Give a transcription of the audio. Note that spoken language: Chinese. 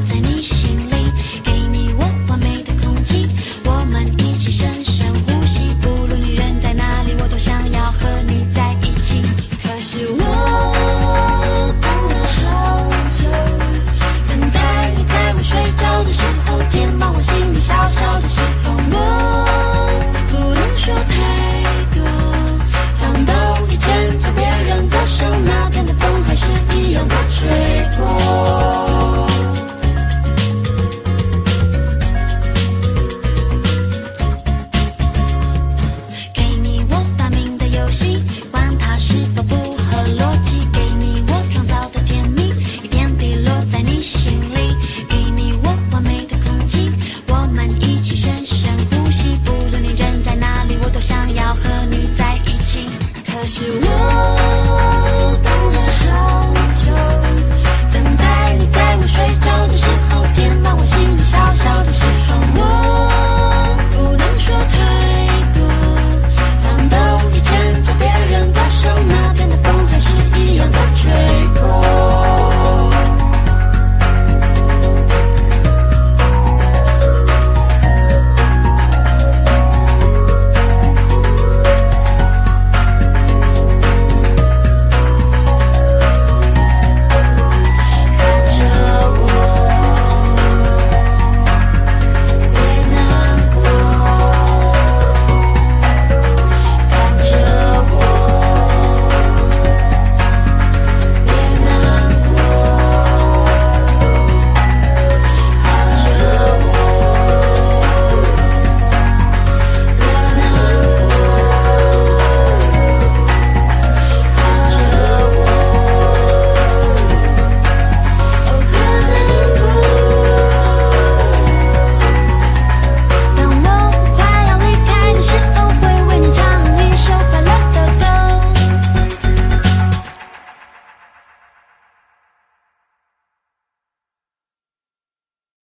在你心里给你我完美的空气我们一起深深呼吸不论你人在哪里我都想要和你在一起可是我等了好久等待你在我睡觉的时候填满我心里小小的喜